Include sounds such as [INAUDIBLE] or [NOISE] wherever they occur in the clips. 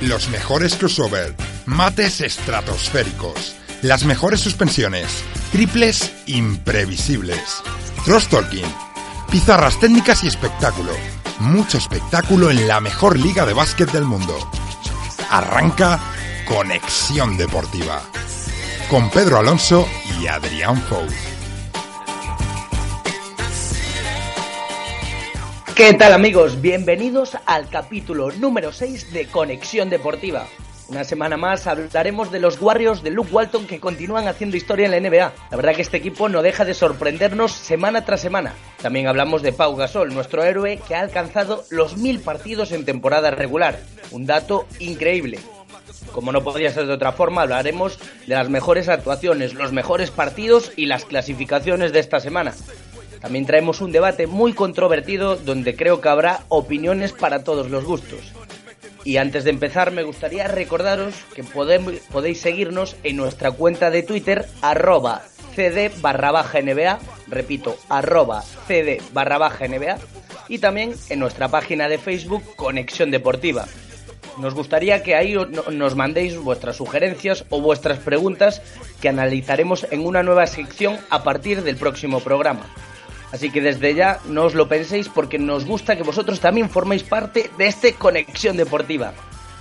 Los mejores crossover, mates estratosféricos, las mejores suspensiones, triples imprevisibles, cross talking, pizarras técnicas y espectáculo. Mucho espectáculo en la mejor liga de básquet del mundo. Arranca Conexión Deportiva con Pedro Alonso y Adrián Fou. ¿Qué tal amigos? Bienvenidos al capítulo número 6 de Conexión Deportiva. Una semana más hablaremos de los Warriors de Luke Walton que continúan haciendo historia en la NBA. La verdad que este equipo no deja de sorprendernos semana tras semana. También hablamos de Pau Gasol, nuestro héroe que ha alcanzado los mil partidos en temporada regular. Un dato increíble. Como no podría ser de otra forma, hablaremos de las mejores actuaciones, los mejores partidos y las clasificaciones de esta semana. También traemos un debate muy controvertido donde creo que habrá opiniones para todos los gustos. Y antes de empezar me gustaría recordaros que podéis seguirnos en nuestra cuenta de Twitter arroba cd barra baja NBA, repito, arroba cd barra baja NBA, y también en nuestra página de Facebook Conexión Deportiva. Nos gustaría que ahí nos mandéis vuestras sugerencias o vuestras preguntas que analizaremos en una nueva sección a partir del próximo programa. Así que desde ya no os lo penséis porque nos gusta que vosotros también forméis parte de esta conexión deportiva.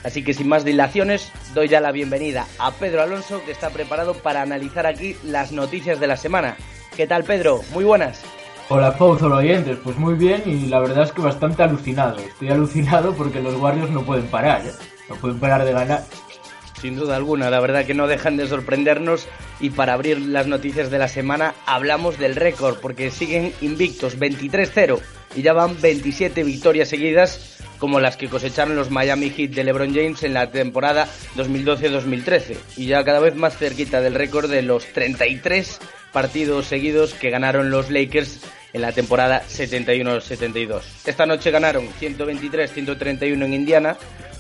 Así que sin más dilaciones, doy ya la bienvenida a Pedro Alonso que está preparado para analizar aquí las noticias de la semana. ¿Qué tal Pedro? Muy buenas. Hola Fausto, oyentes, pues muy bien y la verdad es que bastante alucinado. Estoy alucinado porque los Warriors no pueden parar, ¿eh? no pueden parar de ganar. Sin duda alguna, la verdad que no dejan de sorprendernos y para abrir las noticias de la semana hablamos del récord porque siguen invictos 23-0 y ya van 27 victorias seguidas como las que cosecharon los Miami Heat de LeBron James en la temporada 2012-2013 y ya cada vez más cerquita del récord de los 33 partidos seguidos que ganaron los Lakers en la temporada 71-72. Esta noche ganaron 123-131 en Indiana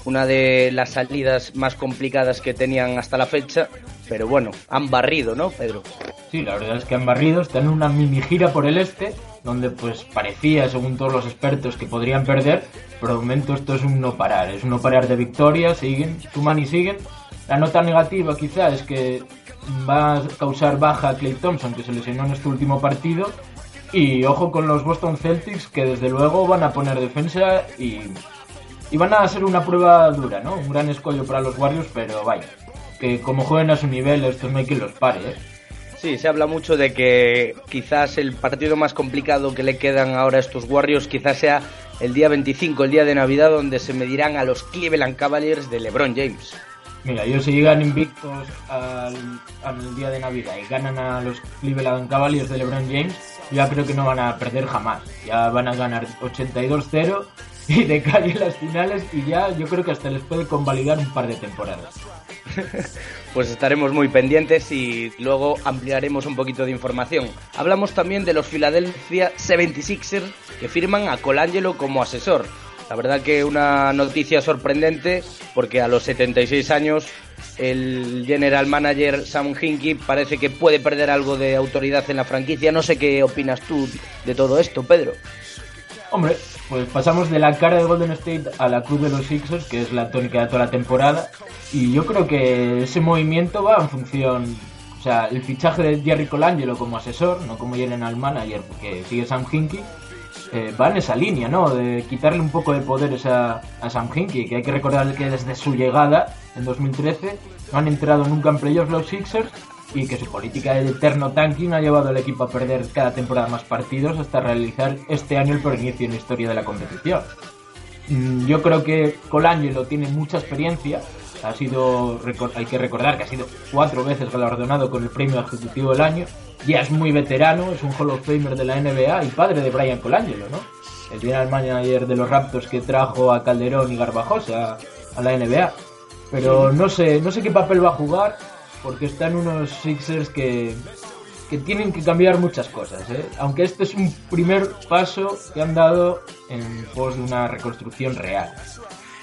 una de las salidas más complicadas que tenían hasta la fecha, pero bueno, han barrido, ¿no, Pedro? Sí, la verdad es que han barrido, están en una mini gira por el este, donde pues parecía, según todos los expertos, que podrían perder, pero de momento esto es un no parar, es un no parar de victorias, siguen, suman y siguen. La nota negativa quizá es que va a causar baja a Clay Thompson, que se lesionó en este último partido, y ojo con los Boston Celtics, que desde luego van a poner defensa y y van a ser una prueba dura, ¿no? Un gran escollo para los Warriors, pero vaya, que como jueguen a su nivel, estos no hay quien los pare, ¿eh? Sí, se habla mucho de que quizás el partido más complicado que le quedan ahora a estos Warriors quizás sea el día 25, el día de Navidad, donde se medirán a los Cleveland Cavaliers de LeBron James. Mira, ellos si llegan invictos al, al, día de Navidad y ganan a los Cleveland Cavaliers de LeBron James, ya creo que no van a perder jamás. Ya van a ganar 82-0 [LAUGHS] y de calle las finales y ya yo creo que hasta les puede convalidar un par de temporadas. [LAUGHS] pues estaremos muy pendientes y luego ampliaremos un poquito de información. Hablamos también de los Philadelphia 76ers que firman a Colangelo como asesor. La verdad que una noticia sorprendente porque a los 76 años el general manager Sam Hinkie parece que puede perder algo de autoridad en la franquicia. No sé qué opinas tú de todo esto, Pedro. Hombre, pues pasamos de la cara de Golden State a la cruz de los Sixers, que es la tónica de toda la temporada. Y yo creo que ese movimiento va en función. O sea, el fichaje de Jerry Colangelo como asesor, no como general manager, porque sigue Sam Hinkie, eh, va en esa línea, ¿no? De quitarle un poco de poderes a, a Sam Hinkie, que hay que recordar que desde su llegada en 2013 no han entrado nunca en playoffs los Sixers y que su política de eterno tanking ha llevado al equipo a perder cada temporada más partidos hasta realizar este año el inicio en la historia de la competición. Mm, yo creo que Colangelo tiene mucha experiencia, ha sido, hay que recordar que ha sido cuatro veces galardonado con el premio ejecutivo del año, ya es muy veterano, es un Hall of Famer de la NBA y padre de Brian Colangelo, ¿no? El general manager de los Raptors que trajo a Calderón y Garbajosa a la NBA. Pero no sé, no sé qué papel va a jugar porque están unos Sixers que, que tienen que cambiar muchas cosas, ¿eh? aunque este es un primer paso que han dado en pos de una reconstrucción real.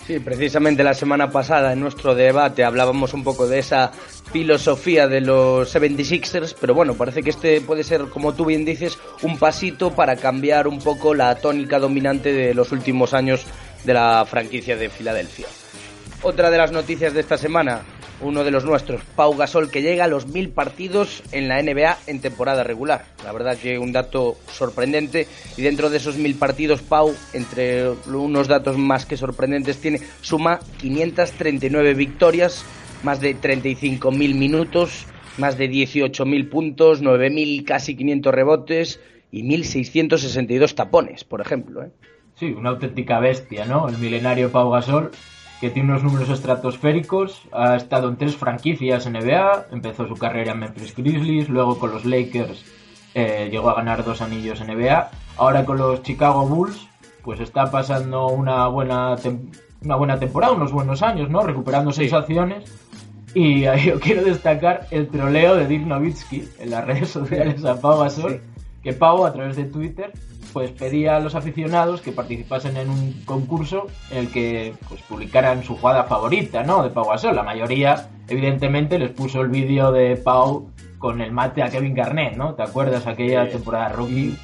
Sí, precisamente la semana pasada en nuestro debate hablábamos un poco de esa filosofía de los 76ers, pero bueno, parece que este puede ser, como tú bien dices, un pasito para cambiar un poco la tónica dominante de los últimos años de la franquicia de Filadelfia. Otra de las noticias de esta semana, uno de los nuestros, Pau Gasol, que llega a los mil partidos en la NBA en temporada regular. La verdad que un dato sorprendente. Y dentro de esos mil partidos, Pau, entre unos datos más que sorprendentes, tiene suma 539 victorias, más de 35.000 minutos, más de 18.000 puntos, 9.000 casi 500 rebotes y 1.662 tapones, por ejemplo. ¿eh? Sí, una auténtica bestia, ¿no? El milenario Pau Gasol que tiene unos números estratosféricos, ha estado en tres franquicias NBA, empezó su carrera en Memphis Grizzlies, luego con los Lakers eh, llegó a ganar dos anillos en NBA, ahora con los Chicago Bulls, pues está pasando una buena, una buena temporada, unos buenos años, ¿no? Recuperando sensaciones. Y yo quiero destacar el troleo de Dirk Nowitzki en las redes [LAUGHS] sociales a Pau Gasol, que Pau a través de Twitter pues pedía a los aficionados que participasen en un concurso en el que pues publicaran su jugada favorita, ¿no? De Pau Gasol. La mayoría, evidentemente, les puso el vídeo de Pau con el mate a Kevin Garnett, ¿no? ¿Te acuerdas aquella temporada rookie?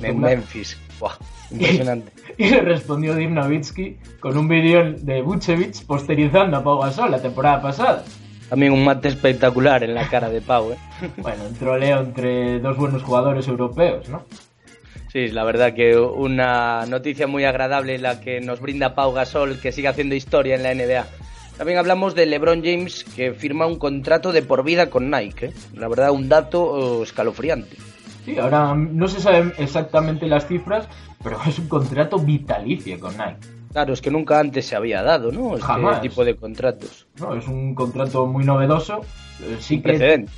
De Memphis. [LAUGHS] impresionante. [LAUGHS] Y, le respondió Dirk con un vídeo de Vucevic posterizando a Pau Gasol la temporada pasada. También un mate espectacular en la cara de Pau, ¿eh? bueno, un troleo entre dos buenos jugadores europeos, ¿no? Sí, la verdad que una noticia muy agradable la que nos brinda Pau Gasol, que sigue haciendo historia en la NBA. También hablamos de LeBron James, que firma un contrato de por vida con Nike. ¿eh? La verdad, un dato oh, escalofriante. Sí, ahora no se saben exactamente las cifras, pero es un contrato vitalicio con Nike. Claro, es que nunca antes se había dado, ¿no? Este tipo de contratos. No, es un contrato muy novedoso. Eh, sí precedente.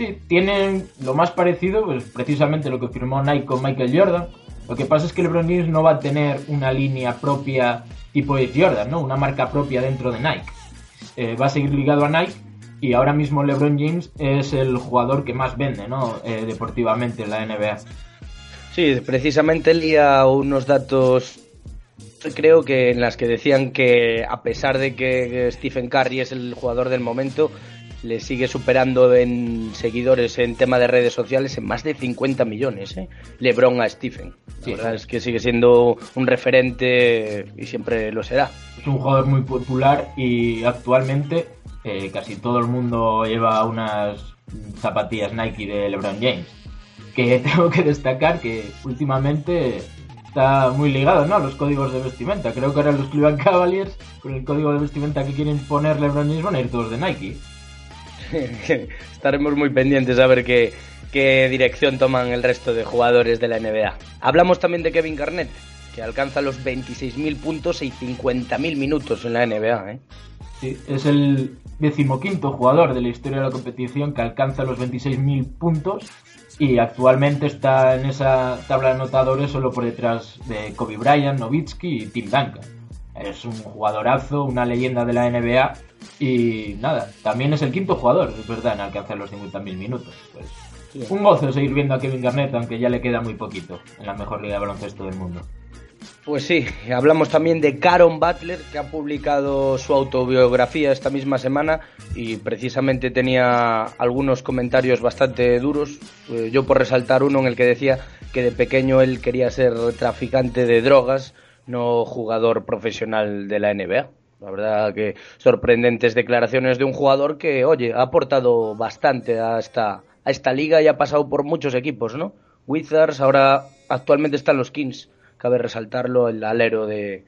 Sí, tienen lo más parecido, pues precisamente lo que firmó Nike con Michael Jordan. Lo que pasa es que LeBron James no va a tener una línea propia tipo de Jordan, ¿no? Una marca propia dentro de Nike. Eh, va a seguir ligado a Nike y ahora mismo LeBron James es el jugador que más vende, ¿no? Eh, deportivamente en la NBA. Sí, precisamente leía unos datos creo que en las que decían que a pesar de que Stephen Curry es el jugador del momento, le sigue superando en seguidores en tema de redes sociales en más de 50 millones, ¿eh? LeBron a Stephen. La verdad es que sigue siendo un referente y siempre lo será. Es un jugador muy popular y actualmente eh, casi todo el mundo lleva unas zapatillas Nike de LeBron James. Que [LAUGHS] tengo que destacar que últimamente está muy ligado ¿no? a los códigos de vestimenta. Creo que ahora los Cleveland Cavaliers, con el código de vestimenta que quieren poner LeBron James, van a ir todos de Nike. [LAUGHS] estaremos muy pendientes a ver qué, dirección toman el resto de jugadores de la NBA. Hablamos también de Kevin Garnett, que alcanza los 26.000 puntos y 50.000 minutos en la NBA. ¿eh? Sí, es el decimoquinto jugador de la historia de la competición que alcanza los 26.000 puntos y actualmente está en esa tabla de anotadores solo por detrás de Kobe Bryant, Nowitzki y Tim Duncan. Es un jugadorazo, una leyenda de la NBA y nada, también es el quinto jugador, es verdad, en alcanzar los 50.000 minutos. Pues, un gozo seguir viendo a Kevin Garnett, aunque ya le queda muy poquito en la mejor liga de baloncesto del mundo. Pues sí, hablamos también de Caron Butler, que ha publicado su autobiografía esta misma semana y precisamente tenía algunos comentarios bastante duros. Eh, yo por resaltar uno en el que decía que de pequeño él quería ser traficante de drogas, no jugador profesional de la NBA. La verdad que sorprendentes declaraciones de un jugador que, oye, ha aportado bastante a esta, a esta liga y ha pasado por muchos equipos, ¿no? Wizards, ahora actualmente están los Kings, cabe resaltarlo, el alero de,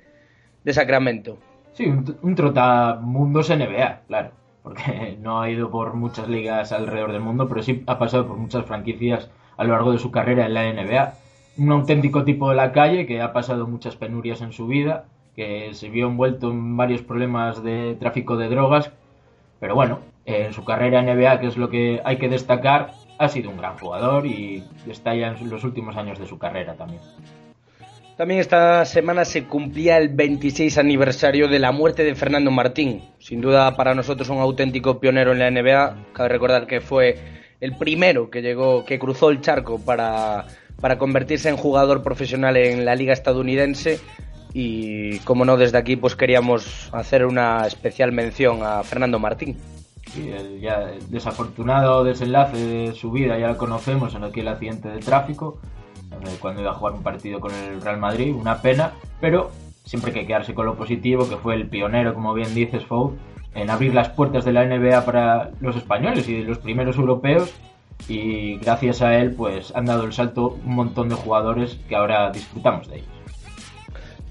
de Sacramento. Sí, un, un trotamundos NBA, claro, porque no ha ido por muchas ligas alrededor del mundo, pero sí ha pasado por muchas franquicias a lo largo de su carrera en la NBA. Un auténtico tipo de la calle que ha pasado muchas penurias en su vida que se vio envuelto en varios problemas de tráfico de drogas Pero bueno, en su carrera NBA, que es lo que hay que destacar, ha sido un gran jugador y está ya en los últimos años de su carrera también. También esta semana se cumplía el 26 aniversario de la muerte de Fernando Martín. Sin duda para nosotros un auténtico pionero en la NBA. Cabe recordar que fue el primero que llegó, que cruzó el charco para, para convertirse en jugador profesional en la liga estadounidense. Y como no, desde aquí pues queríamos hacer una especial mención a Fernando Martín. Sí, el ya desafortunado desenlace de su vida ya lo conocemos en aquel accidente de tráfico cuando iba a jugar un partido con el Real Madrid, una pena, pero siempre hay que quedarse con lo positivo, que fue el pionero, como bien dices, Fou, en abrir las puertas de la NBA para los españoles y los primeros europeos y gracias a él pues han dado el salto un montón de jugadores que ahora disfrutamos de ellos.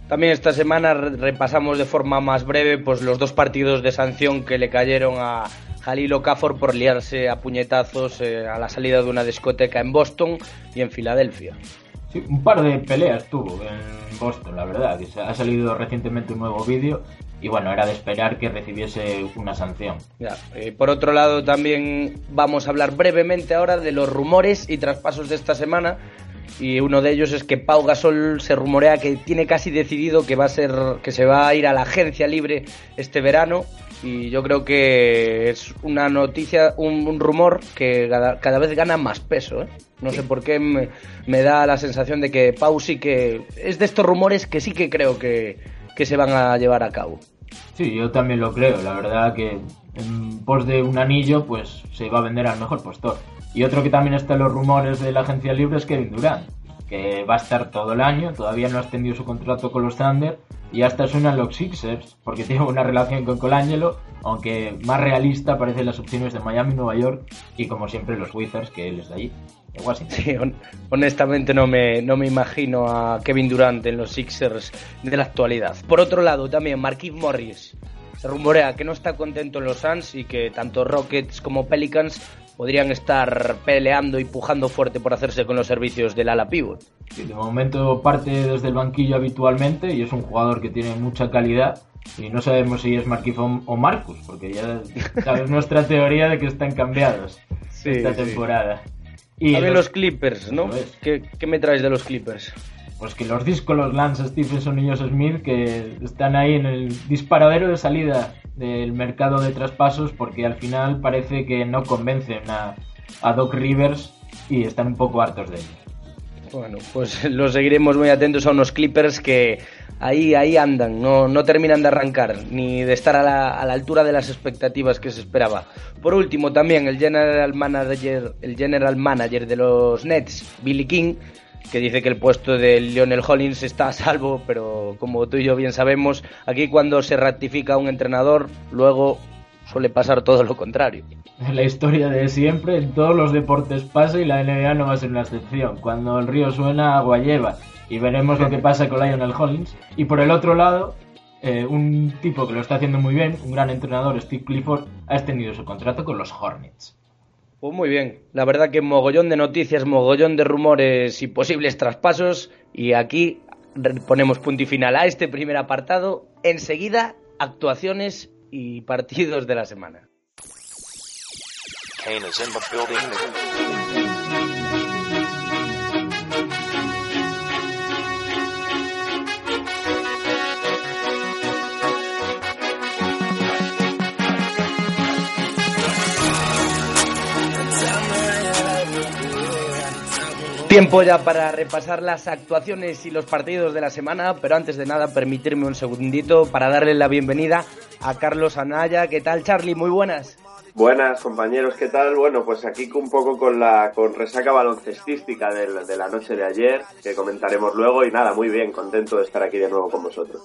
También esta semana repasamos de forma más breve pues los dos partidos de sanción que le cayeron a Jalil Okafor por liarse a puñetazos eh, a la salida de una discoteca en Boston y en Filadelfia. Sí, un par de peleas tuvo en Boston, la verdad, que ha salido recientemente un nuevo vídeo y bueno, era de esperar que recibiese una sanción. Ya, eh, por otro lado, también vamos a hablar brevemente ahora de los rumores y traspasos de esta semana. Y uno de ellos es que Pau Gasol se rumorea que tiene casi decidido que va a ser que se va a ir a la agencia libre este verano y yo creo que es una noticia, un, rumor que cada, vez gana más peso. ¿eh? No sé por qué me, da la sensación de que Pau sí que es de estos rumores que sí que creo que, que se van a llevar a cabo. Sí, yo también lo creo. La verdad que en pos de un anillo, pues se va a vender al mejor postor. Y otro que también está en los rumores de la agencia libre es Kevin Durant, que va a estar todo el año, todavía no ha extendido su contrato con los Thunder y hasta suenan los Sixers, porque [LAUGHS] tiene una relación con Colangelo, aunque más realista parecen las opciones de Miami, Nueva York y como siempre los Wizards, que él es de allí. Sí, honestamente no me, no me imagino a Kevin Durant en los Sixers de la actualidad. Por otro lado, también Marquis Morris. Se rumorea que no está contento en los Suns y que tanto Rockets como Pelicans podrían estar peleando y pujando fuerte por hacerse con los servicios del ala pivot. de momento parte desde el banquillo habitualmente y es un jugador que tiene mucha calidad y no sabemos si es Marquis o Marcus, porque ya [LAUGHS] sabes nuestra teoría de que están cambiados esta temporada. Y También los, Clippers, ¿no? ¿Qué, ¿Qué, me traes de los Clippers? Pues que los discos los Lance Stephenson y Josh Smith que están ahí en el disparadero de salida del mercado de traspasos porque al final parece que no convencen a, Doc Rivers y están un poco hartos de ellos. Bueno, pues [LAUGHS] lo seguiremos muy atentos a unos Clippers que ahí, ahí andan, no, no terminan de arrancar ni de estar a la, a la, altura de las expectativas que se esperaba. Por último, también el general manager, el general manager de los Nets, Billy King, que dice que el puesto de Lionel Hollins está a salvo, pero como tú y yo bien sabemos, aquí cuando se ratifica un entrenador, luego suele pasar todo lo contrario. La historia de siempre, en todos los deportes pasa y la NBA no va a ser una excepción. Cuando el río suena, agua lleva. Y veremos lo que pasa con Lionel Hollins. Y por el otro lado, eh, un tipo que lo está haciendo muy bien, un gran entrenador, Steve Clifford, ha extendido su contrato con los Hornets. Pues muy bien, la verdad que mogollón de noticias, mogollón de rumores y posibles traspasos y aquí ponemos punto y final a este primer apartado. Enseguida, actuaciones y partidos de la semana. Tiempo ya para repasar las actuaciones y los partidos de la semana, pero antes de nada permitirme un segundito para darle la bienvenida a Carlos Anaya. ¿Qué tal Charlie? Muy buenas. Buenas compañeros, ¿qué tal? Bueno, pues aquí un poco con la con resaca baloncestística de, de la noche de ayer, que comentaremos luego y nada, muy bien, contento de estar aquí de nuevo con vosotros.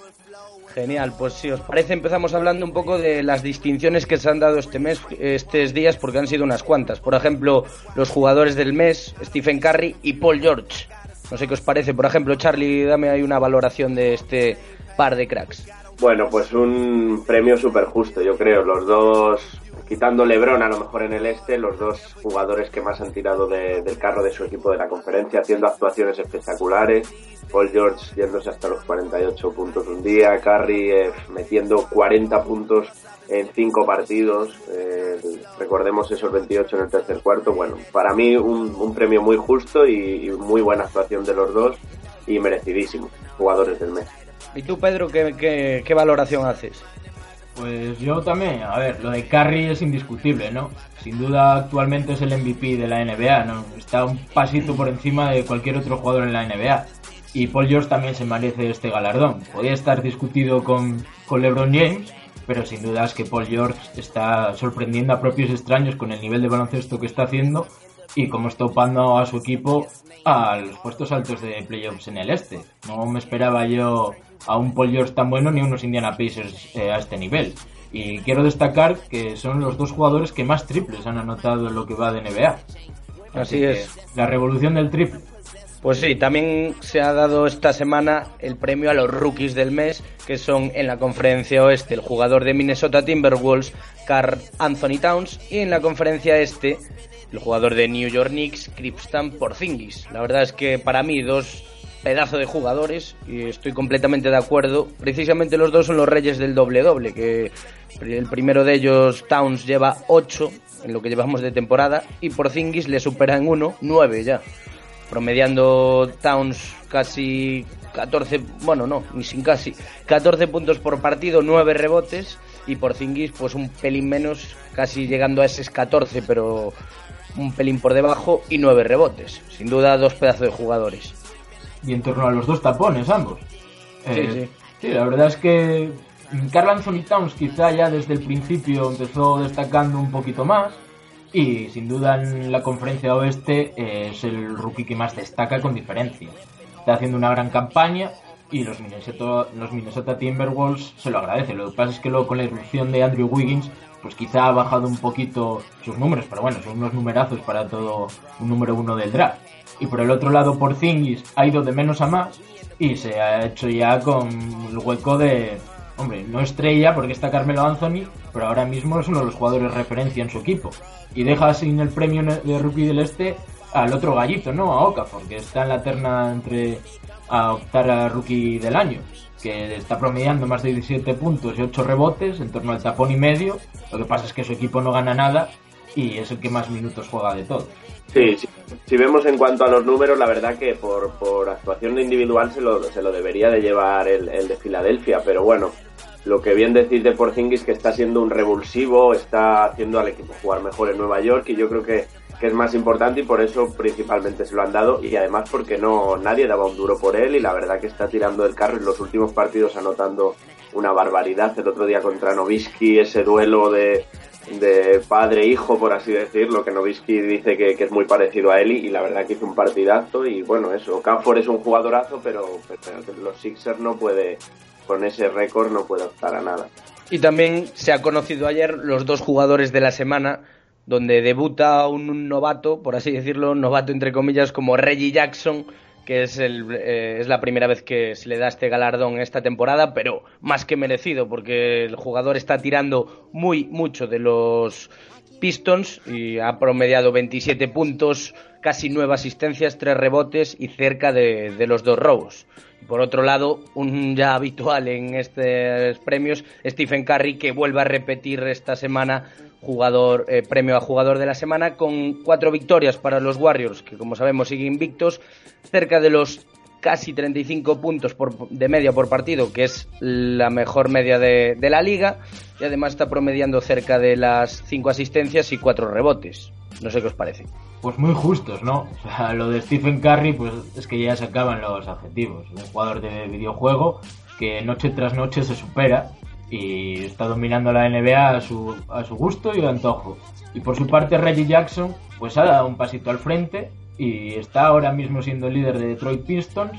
Genial, pues si os parece empezamos hablando un poco de las distinciones que se han dado este mes, estos días, porque han sido unas cuantas. Por ejemplo, los jugadores del mes, Stephen Curry y Paul George. No sé qué os parece. Por ejemplo, Charlie, dame ahí una valoración de este par de cracks. Bueno, pues un premio súper justo, yo creo. Los dos, quitando Lebron a lo mejor en el este, los dos jugadores que más han tirado del carro de su equipo de la conferencia, haciendo actuaciones espectaculares Paul George yéndose hasta los 48 puntos un día, Curry eh, metiendo 40 puntos en cinco partidos, eh, recordemos esos 28 en el tercer cuarto, bueno, para mí un, premio muy justo y, muy buena actuación de los dos y merecidísimo, jugadores del mes. ¿Y tú, Pedro, qué, valoración haces? Pues yo también, a ver, lo de Curry es indiscutible, ¿no? Sin duda actualmente es el MVP de la NBA, ¿no? Está un pasito por encima de cualquier otro jugador en la NBA. Y Paul George también se merece este galardón. Podría estar discutido con, con LeBron James, pero sin duda es que Paul George está sorprendiendo a propios extraños con el nivel de baloncesto que está haciendo y como está opando a su equipo a los puestos altos de playoffs en el este. No me esperaba yo a un Paul George tan bueno ni a unos Indiana Pacers eh, a este nivel. Y quiero destacar que son los dos jugadores que más triples han anotado en lo que va de NBA. Así, es. La revolución del triple. Pues sí, también se ha dado esta semana el premio a los rookies del mes, que son en la conferencia oeste el jugador de Minnesota Timberwolves, Carl Anthony Towns, y en la conferencia este el jugador de New York Knicks, Kripstan Porzingis. La verdad es que para mí dos pedazos de jugadores y estoy completamente de acuerdo. Precisamente los dos son los reyes del doble doble, que el primero de ellos Towns lleva 8 en lo que llevamos de temporada y Porzingis le supera en 1 9 ya promediando Towns casi 14, bueno, no, ni sin casi, 14 puntos por partido, 9 rebotes y por Zingis pues un pelín menos, casi llegando a esos 14, pero un pelín por debajo y 9 rebotes. Sin duda dos pedazos de jugadores. Y en torno a los dos tapones ambos. sí, eh, sí. sí, la verdad es que Carl Anthony Towns quizá ya desde el principio empezó destacando un poquito más y sin duda en la conferencia oeste eh, es el rookie que más destaca con diferencia. Está haciendo una gran campaña y los Minnesota, los Minnesota Timberwolves se lo agradecen. Lo que pasa es que luego con la irrupción de Andrew Wiggins, pues quizá ha bajado un poquito sus números, pero bueno, son unos numerazos para todo un número uno del draft. Y por el otro lado, por Zingis ha ido de menos a más y se ha hecho ya con el hueco de, hombre, no estrella porque está Carmelo Anthony, pero ahora mismo es uno de los jugadores referencia en su equipo. Y deja sin el premio de rookie del este al otro gallito, ¿no? A Okafor, que está en la terna entre a optar a rookie del año, que está promediando más de 17 puntos y 8 rebotes, en torno al tapón y medio. Lo que pasa es que su equipo no gana nada y es el que más minutos juega de todos. Sí, si vemos en cuanto a los números, la verdad que por, por actuación individual se lo, se lo debería de llevar el, el de Filadelfia, pero bueno, lo que bien decís de Porzingis que está siendo un revulsivo, está haciendo al equipo jugar mejor en Nueva York y yo creo que, es más importante y por eso principalmente se lo han dado y además porque no nadie daba un duro por él y la verdad que está tirando el carro en los últimos partidos anotando una barbaridad. El otro día contra Novisky, ese duelo de, de padre-hijo, por así decirlo, que Novisky dice que, es muy parecido a Eli y la verdad que hizo un partidazo y bueno, eso, Canfor es un jugadorazo, pero, pero los Sixers no puede con ese récord no puede optar a nada. Y también se ha conocido ayer los dos jugadores de la semana, donde debuta un novato, por así decirlo, novato entre comillas, como Reggie Jackson, que es, el, eh, es la primera vez que se le da este galardón esta temporada, pero más que merecido, porque el jugador está tirando muy mucho de los Pistons y ha promediado 27 puntos, casi nueve asistencias, tres rebotes y cerca de, de los dos robos. Por otro lado, un ya habitual en estos premios, Stephen Curry, que vuelve a repetir esta semana jugador, eh, premio a jugador de la semana con cuatro victorias para los Warriors, que como sabemos siguen invictos, cerca de los casi 35 puntos por, de media por partido, que es la mejor media de, la liga, y además está promediando cerca de las cinco asistencias y cuatro rebotes. No sé qué os parece pues muy justos, ¿no? Lo de Stephen Curry, pues es que ya se acaban los adjetivos. Un jugador de videojuego que noche tras noche se supera y está dominando la NBA a su, a su gusto y antojo. Y por su parte Reggie Jackson, pues ha dado un pasito al frente y está ahora mismo siendo líder de Detroit Pistons.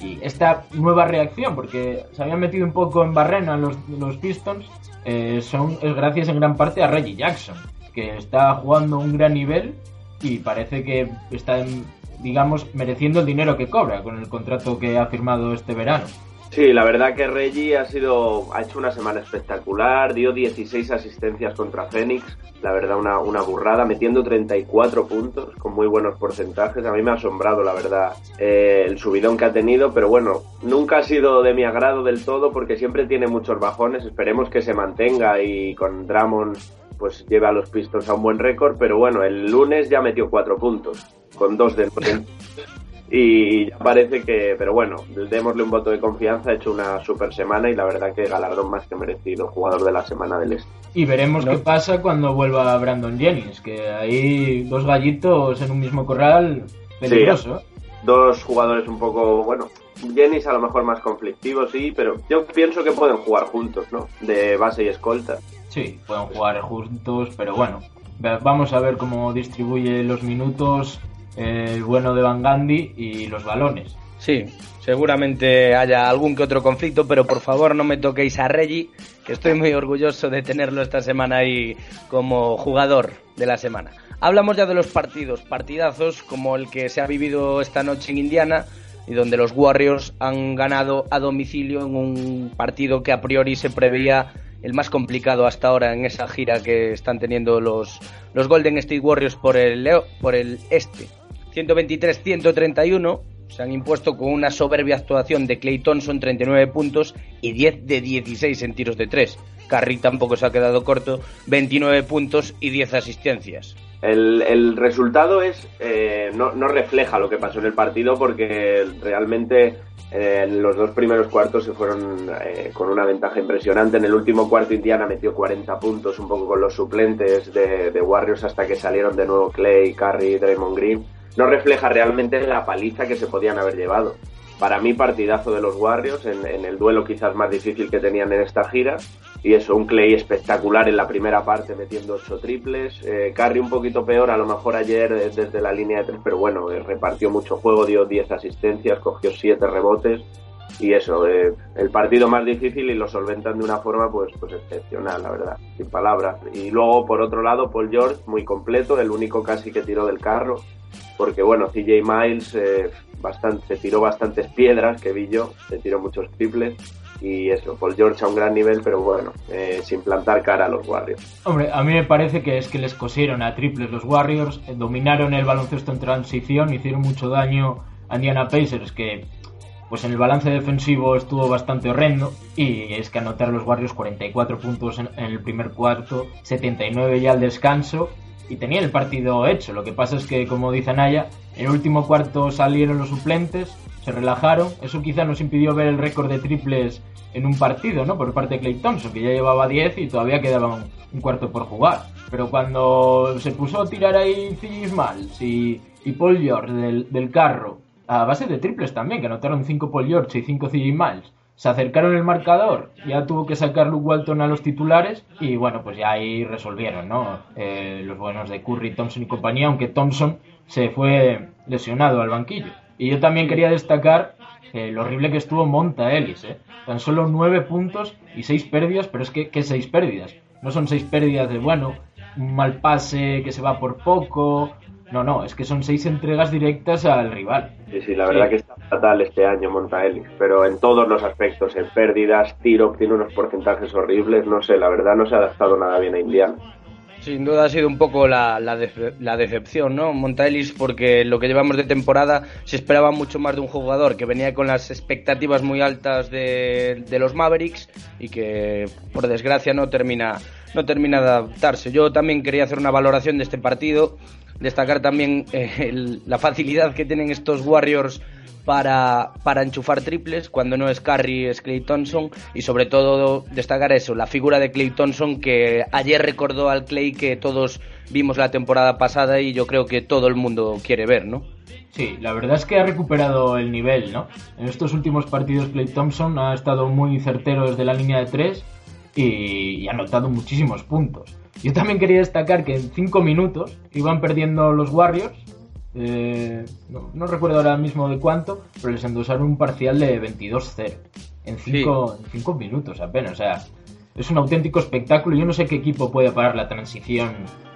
Y esta nueva reacción, porque se habían metido un poco en barrena los, los Pistons, eh, son, es gracias en gran parte a Reggie Jackson, que está jugando un gran nivel y parece que está, digamos, mereciendo el dinero que cobra con el contrato que ha firmado este verano. Sí, la verdad que Reggie ha sido ha hecho una semana espectacular, dio 16 asistencias contra Phoenix, la verdad una, una burrada, metiendo 34 puntos con muy buenos porcentajes. A mí me ha asombrado, la verdad, eh, el subidón que ha tenido, pero bueno, nunca ha sido de mi agrado del todo porque siempre tiene muchos bajones. Esperemos que se mantenga y con Drummond pues lleve a los Pistons a un buen récord, pero bueno, el lunes ya metió cuatro puntos con dos de y ya parece que, pero bueno, démosle un voto de confianza, ha hecho una super semana y la verdad que galardón más que merecido, jugador de la semana del Este. Y veremos qué pasa cuando vuelva Brandon Jennings, que hay dos gallitos en un mismo corral peligroso. dos jugadores un poco, bueno, Jennings a lo mejor más conflictivo, sí, pero yo pienso que pueden jugar juntos, ¿no? De base y escolta. Sí, pueden jugar juntos, pero bueno, vamos a ver cómo distribuye los minutos el bueno de Van Gandhi y los balones. Sí, seguramente haya algún que otro conflicto, pero por favor no me toquéis a Reggie, que estoy muy orgulloso de tenerlo esta semana ahí como jugador de la semana. Hablamos ya de los partidos, partidazos como el que se ha vivido esta noche en Indiana y donde los Warriors han ganado a domicilio en un partido que a priori se preveía el más complicado hasta ahora en esa gira que están teniendo los, los Golden State Warriors por el, por el este. 123-131 se han impuesto con una soberbia actuación de Clay Thompson, 39 puntos y 10 de 16 en tiros de 3. Curry tampoco se ha quedado corto, 29 puntos y 10 asistencias. El, resultado es eh, no, refleja lo que pasó en el partido porque realmente eh, en los dos primeros cuartos se fueron eh, con una ventaja impresionante. En el último cuarto Indiana metió 40 puntos un poco con los suplentes de, de Warriors hasta que salieron de nuevo Clay, Curry, Draymond Green no refleja realmente la paliza que se podían haber llevado. Para mí, partidazo de los Warriors en, el duelo quizás más difícil que tenían en esta gira. Y eso, un Clay espectacular en la primera parte metiendo ocho triples. Eh, un poquito peor, a lo mejor ayer eh, desde la línea de tres, pero bueno, eh, repartió mucho juego, dio 10 asistencias, cogió 7 rebotes. Y eso, eh, el partido más difícil y lo solventan de una forma pues, pues excepcional, la verdad, sin palabras. Y luego, por otro lado, Paul George, muy completo, el único casi que tiró del carro porque bueno, CJ Miles eh, bastante, se tiró bastantes piedras, que vi yo, se tiró muchos triples y eso, Paul George a un gran nivel, pero bueno, eh, sin plantar cara a los Warriors. Hombre, a mí me parece que es que les cosieron a triples los Warriors, eh, dominaron el baloncesto en transición, hicieron mucho daño a Indiana Pacers, que pues en el balance defensivo estuvo bastante horrendo y es que anotar los Warriors 44 puntos en, el primer cuarto, 79 ya al descanso y tenía el partido hecho. Lo que pasa es que, como dice Anaya, en el último cuarto salieron los suplentes, se relajaron. Eso quizá nos impidió ver el récord de triples en un partido, ¿no? Por parte de Clay Thompson, que ya llevaba 10 y todavía quedaba un, cuarto por jugar. Pero cuando se puso a tirar ahí Miles y, y Paul George del, carro, a base de triples también, que anotaron 5 Paul George y 5 Miles, se acercaron el marcador, ya tuvo que sacar Luke Walton a los titulares y bueno, pues ya ahí resolvieron, ¿no? Eh, los buenos de Curry, Thompson y compañía, aunque Thompson se fue lesionado al banquillo. Y yo también quería destacar eh, lo horrible que estuvo Monta Ellis, ¿eh? Tan solo nueve puntos y seis pérdidas, pero es que, ¿qué seis pérdidas? No son seis pérdidas de, bueno, un mal pase que se va por poco, no, no, es que son seis entregas directas al rival. Sí, sí, la verdad que está fatal este año Montaelix, pero en todos los aspectos, en pérdidas, tiro, tiene unos porcentajes horribles, no sé, la verdad no se ha adaptado nada bien a Indiana. Sin duda ha sido un poco la, la, decepción, ¿no? Montaelis, porque lo que llevamos de temporada se esperaba mucho más de un jugador que venía con las expectativas muy altas de, de los Mavericks y que, por desgracia, no termina, no termina de adaptarse. Yo también quería hacer una valoración de este partido Destacar también eh, la facilidad que tienen estos Warriors para, para enchufar triples cuando no es Curry, es Clay Thompson y sobre todo destacar eso, la figura de Clay Thompson que ayer recordó al Clay que todos vimos la temporada pasada y yo creo que todo el mundo quiere ver, ¿no? Sí, la verdad es que ha recuperado el nivel, ¿no? En estos últimos partidos Clay Thompson ha estado muy certero desde la línea de tres y, ha anotado muchísimos puntos. Yo también quería destacar que en 5 minutos iban perdiendo los Warriors. Eh, no, recuerdo ahora mismo de cuánto, pero les endosaron un parcial de 22-0 en 5 minutos apenas. O sea, es un auténtico espectáculo. Yo no sé qué equipo puede parar la transición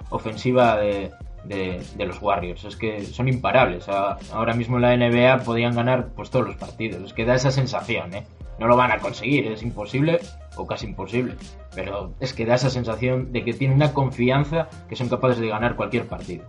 ofensiva de, de, los Warriors. Es que son imparables. ahora mismo en la NBA podían ganar pues todos los partidos. Es que da esa sensación, ¿eh? No lo van a conseguir, es imposible o casi imposible. Pero es que da esa sensación de que tienen una confianza que son capaces de ganar cualquier partido.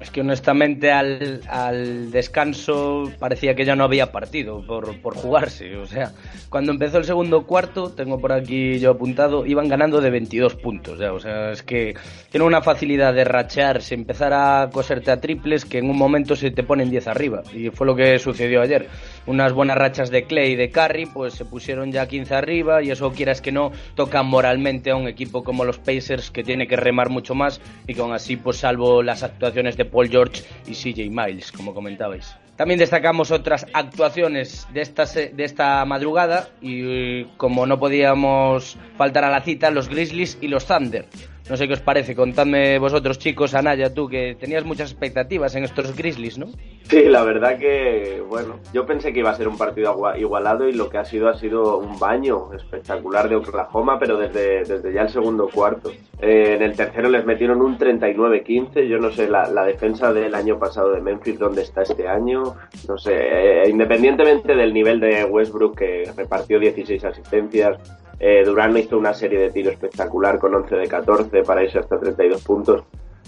Es que honestamente al, al, descanso parecía que ya no había partido por, por, jugarse. O sea, cuando empezó el segundo cuarto, tengo por aquí yo apuntado, iban ganando de 22 puntos. Ya. O sea, es que tiene una facilidad de rachearse, empezar a coserte a triples que en un momento se te ponen 10 arriba. Y fue lo que sucedió ayer. Unas buenas rachas de Clay y de Curry, pues se pusieron ya 15 arriba y eso quieras que no, toca moralmente a un equipo como los Pacers que tiene que remar mucho más y aún así, pues salvo las actuaciones de Paul George y CJ Miles, como comentabais. También destacamos otras actuaciones de esta, de esta madrugada y como no podíamos faltar a la cita, los Grizzlies y los Thunder. No sé qué os parece, contadme vosotros chicos, Anaya, tú que tenías muchas expectativas en estos Grizzlies, ¿no? Sí, la verdad que, bueno, yo pensé que iba a ser un partido igualado y lo que ha sido ha sido un baño espectacular de Oklahoma, pero desde, desde ya el segundo cuarto. Eh, en el tercero les metieron un 39-15, yo no sé, la, defensa del año pasado de Memphis, ¿dónde está este año? No sé, eh, independientemente del nivel de Westbrook que repartió 16 asistencias, eh, Durán hizo una serie de tiros espectacular con 11 de 14 para irse hasta 32 puntos.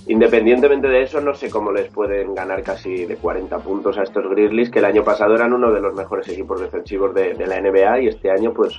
Independientemente de eso, no sé cómo les pueden ganar casi de 40 puntos a estos Grizzlies, que el año pasado eran uno de los mejores equipos defensivos de, la NBA y este año, pues,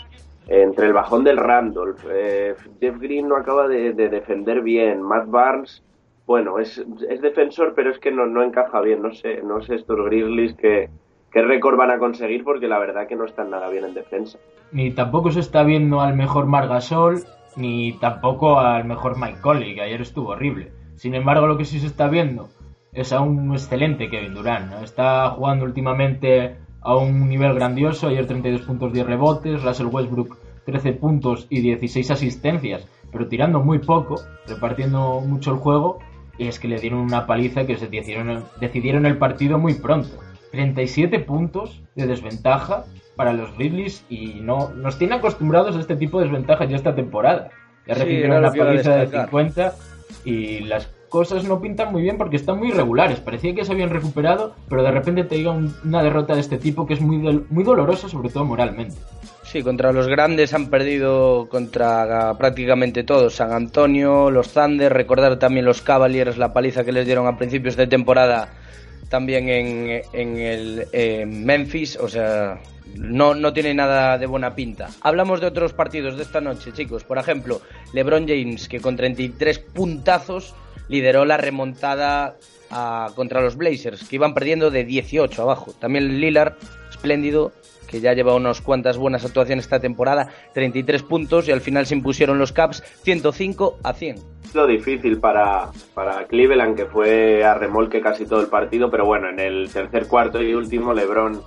entre el bajón del Randolph, eh, Jeff Green no acaba de, defender bien, Matt Barnes, bueno, es, es defensor, pero es que no, no encaja bien, no sé, no sé estos Grizzlies que, qué récord van a conseguir porque la verdad que no están nada bien en defensa. Ni tampoco se está viendo al mejor Margasol, ni tampoco al mejor Mike Conley, que ayer estuvo horrible. Sin embargo, lo que sí se está viendo es a un excelente Kevin Durant. Está jugando últimamente a un nivel grandioso. Ayer 32 puntos, 10 rebotes. Russell Westbrook 13 puntos y 16 asistencias, pero tirando muy poco, repartiendo mucho el juego. Y es que le dieron una paliza que se decidieron el partido muy pronto. 37 puntos de desventaja para los Grizzlies y no nos tiene acostumbrados a este tipo de desventajas ya esta temporada. Ya recibieron una paliza de 50 y las cosas no pintan muy bien porque están muy irregulares. Parecía que se habían recuperado, pero de repente te llega una derrota de este tipo que es muy, muy dolorosa, sobre todo moralmente. Sí, contra los grandes han perdido contra prácticamente todos. San Antonio, los Thunder, recordar también los Cavaliers, la paliza que les dieron a principios de temporada también en, en el Memphis, o sea, no, no tiene nada de buena pinta. Hablamos de otros partidos de esta noche, chicos. Por ejemplo, LeBron James, que con 33 puntazos lideró la remontada contra los Blazers, que iban perdiendo de 18 abajo. También Lillard, espléndido, que ya lleva unas cuantas buenas actuaciones esta temporada, 33 puntos y al final se impusieron los Caps 105 a 100. Lo difícil para, para Cleveland, que fue a remolque casi todo el partido, pero bueno, en el tercer cuarto y último LeBron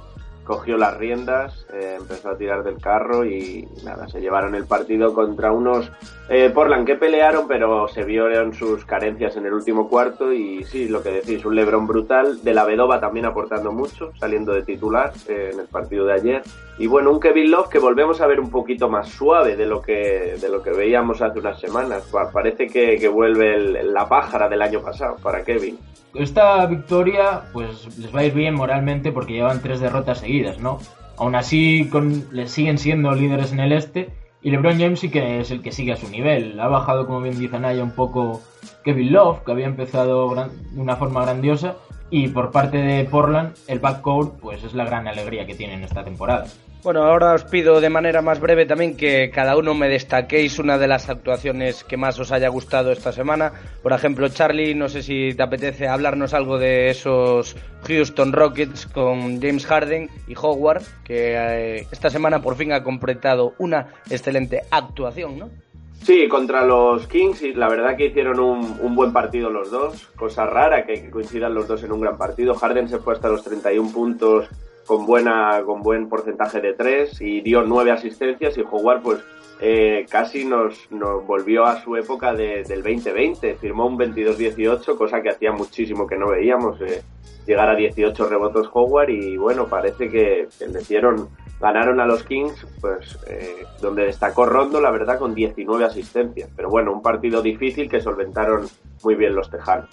cogió las riendas, eh, empezó a tirar del carro y nada, se llevaron el partido contra unos eh, Portland que pelearon, pero se vieron sus carencias en el último cuarto y sí, lo que decís, un Lebron brutal, de la Vedova también aportando mucho, saliendo de titular eh, en el partido de ayer. Y bueno, un Kevin Love que volvemos a ver un poquito más suave de lo que, de lo que veíamos hace unas semanas. Parece que, que vuelve la pájara del año pasado para Kevin esta victoria pues les va a ir bien moralmente porque llevan tres derrotas seguidas, ¿no? Aún así les siguen siendo líderes en el este y LeBron James sí que es el que sigue a su nivel. Ha bajado, como bien dice Naya, un poco Kevin Love, que había empezado de una forma grandiosa. Y por parte de Portland, el backcourt pues es la gran alegría que tienen esta temporada. Bueno, ahora os pido de manera más breve también que cada uno me destaquéis una de las actuaciones que más os haya gustado esta semana. Por ejemplo, Charlie, no sé si te apetece hablarnos algo de esos Houston Rockets con James Harden y Howard, que eh, esta semana por fin ha completado una excelente actuación, ¿no? Sí, contra los Kings, y la verdad que hicieron un, un, buen partido los dos. Cosa rara que coincidan los dos en un gran partido. Harden se fue hasta los 31 puntos con buena con buen porcentaje de tres y dio nueve asistencias y Howard pues eh, casi nos, nos volvió a su época de, del 2020 firmó un 22-18 cosa que hacía muchísimo que no veíamos eh, llegar a 18 rebotes Howard y bueno parece que, le dieron ganaron a los Kings pues eh, donde destacó Rondo la verdad con 19 asistencias. Pero bueno un partido difícil que solventaron muy bien los tejanos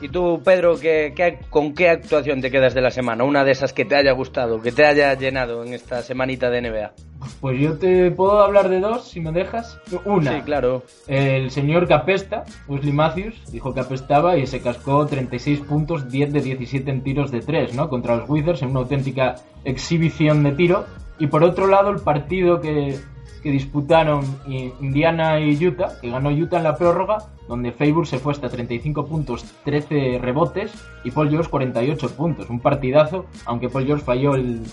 ¿Y tú, Pedro, ¿qué, con qué actuación te quedas de la semana? Una de esas que te haya gustado, que te haya llenado en esta semanita de NBA. Pues yo te puedo hablar de dos, si me dejas. Una. Sí, claro. El señor que apesta, Wesley Matthews, dijo que apestaba y se cascó 36 puntos, 10 de 17 en tiros de 3, ¿no? Contra los Wizards en una auténtica exhibición de tiro. Y por otro lado, el partido que, que disputaron Indiana y Utah, que ganó Utah en la prórroga, donde Facebook se fue hasta 35 puntos, 13 rebotes y Paul George 48 puntos. Un partidazo, aunque Paul George falló el,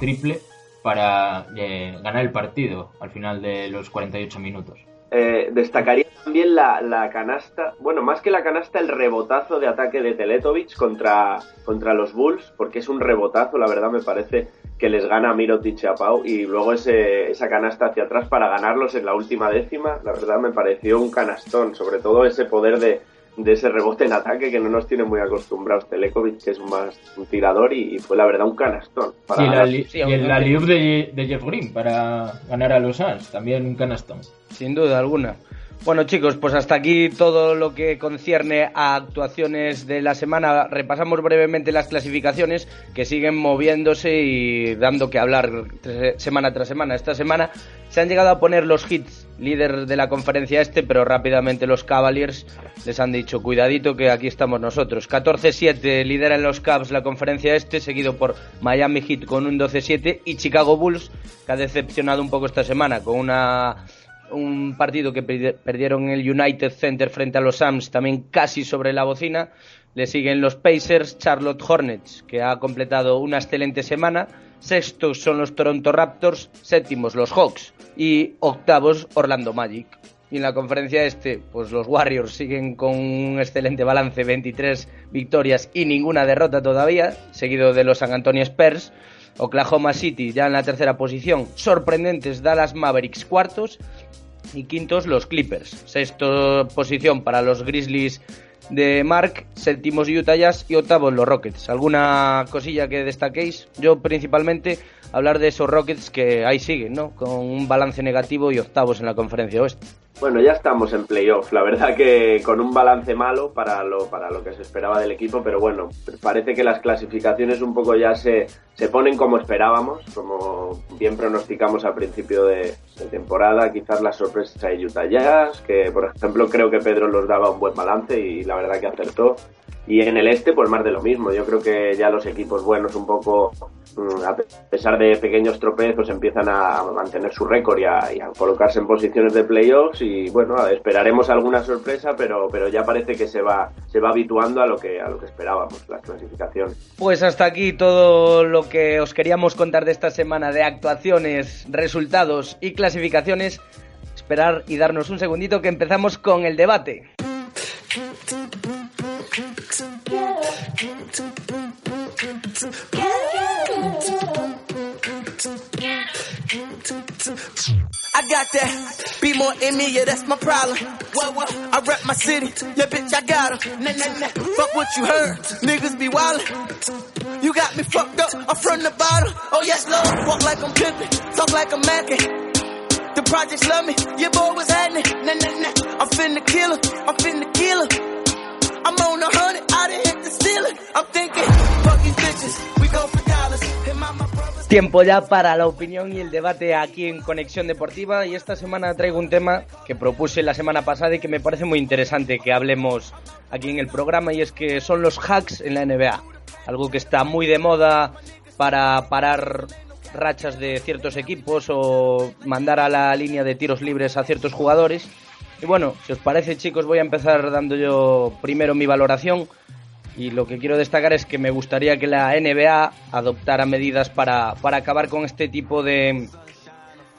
triple para eh, ganar el partido al final de los 48 minutos. Eh, destacaría también la, canasta, bueno, más que la canasta, el rebotazo de ataque de Teletovic contra, contra los Bulls, porque es un rebotazo, la verdad me parece que les gana a Mirotic y a Pau, y luego ese, esa canasta hacia atrás para ganarlos en la última décima, la verdad me pareció un canastón, sobre todo ese poder de, de ese rebote en ataque que no nos tiene muy acostumbrados Telekovic, que es más un tirador y, fue la verdad un canastón. y, el aliub de, de, Jeff Green para ganar a los Suns, también un canastón. Sin duda alguna. Bueno chicos, pues hasta aquí todo lo que concierne a actuaciones de la semana. Repasamos brevemente las clasificaciones que siguen moviéndose y dando que hablar semana tras semana. Esta semana se han llegado a poner los hits líder de la conferencia este, pero rápidamente los Cavaliers les han dicho cuidadito que aquí estamos nosotros. 14-7 lideran los Cavs la conferencia este, seguido por Miami Heat con un 12-7 y Chicago Bulls que ha decepcionado un poco esta semana con una un partido que perdieron el United Center frente a los Sams, también casi sobre la bocina. Le siguen los Pacers, Charlotte Hornets, que ha completado una excelente semana. Sextos son los Toronto Raptors, séptimos los Hawks y octavos Orlando Magic. Y en la conferencia este, pues los Warriors siguen con un excelente balance, 23 victorias y ninguna derrota todavía, seguido de los San Antonio Spurs. Oklahoma City ya en la tercera posición, sorprendentes Dallas Mavericks cuartos y quintos los Clippers. Sexta posición para los Grizzlies de Mark, séptimos Utah Jazz y octavos los Rockets. ¿Alguna cosilla que destaquéis? Yo principalmente hablar de esos Rockets que ahí siguen, ¿no? Con un balance negativo y octavos en la conferencia oeste. Bueno, ya estamos en playoff. La verdad que con un balance malo para lo, para lo que se esperaba del equipo, pero bueno, parece que las clasificaciones un poco ya se, se ponen como esperábamos, como bien pronosticamos al principio de, temporada. Quizás la sorpresa de Utah Jazz, que por ejemplo creo que Pedro los daba un buen balance y la verdad que acertó. Y en el este, pues más de lo mismo. Yo creo que ya los equipos buenos un poco a pesar de pequeños tropezos, empiezan a mantener su récord y a, colocarse en posiciones de playoffs y bueno, esperaremos alguna sorpresa, pero, pero ya parece que se va, se va habituando a lo que, a lo que esperábamos, la clasificación. Pues hasta aquí todo lo que os queríamos contar de esta semana de actuaciones, resultados y clasificaciones. Esperar y darnos un segundito que empezamos con el debate. I got that. Be more in me, yeah, that's my problem. What, what? I rap my city, yeah, bitch, I got her. Nah, nah, nah. Fuck what you heard. Niggas be wildin'. You got me fucked up, I'm from the bottom. Oh, yes, Lord. Walk like I'm pimpin', talk like I'm mackin'. The projects love me, your boy was happening. Nah, nah, nah. I'm finna kill her, I'm finna kill her. I'm on a hundred, I done hit the ceiling. I'm thinking, fuck these bitches, we go for. Tiempo ya para la opinión y el debate aquí en Conexión Deportiva y esta semana traigo un tema que propuse la semana pasada y que me parece muy interesante que hablemos aquí en el programa y es que son los hacks en la NBA. Algo que está muy de moda para parar rachas de ciertos equipos o mandar a la línea de tiros libres a ciertos jugadores. Y bueno, si os parece chicos voy a empezar dando yo primero mi valoración y lo que quiero destacar es que me gustaría que la NBA adoptara medidas para, acabar con este tipo de,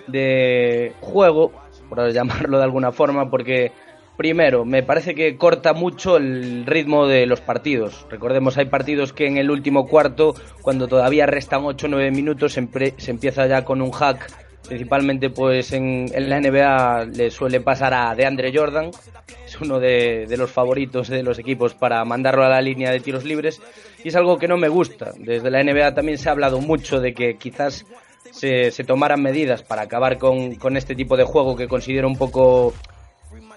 de juego, por llamarlo de alguna forma, porque primero, me parece que corta mucho el ritmo de los partidos. Recordemos, hay partidos que en el último cuarto, cuando todavía restan 8 o 9 minutos, se empieza ya con un hack principalmente pues en, la NBA le suele pasar a DeAndre Jordan, es uno de, los favoritos de los equipos para mandarlo a la línea de tiros libres y es algo que no me gusta. Desde la NBA también se ha hablado mucho de que quizás se, tomaran medidas para acabar con, con este tipo de juego que considero un poco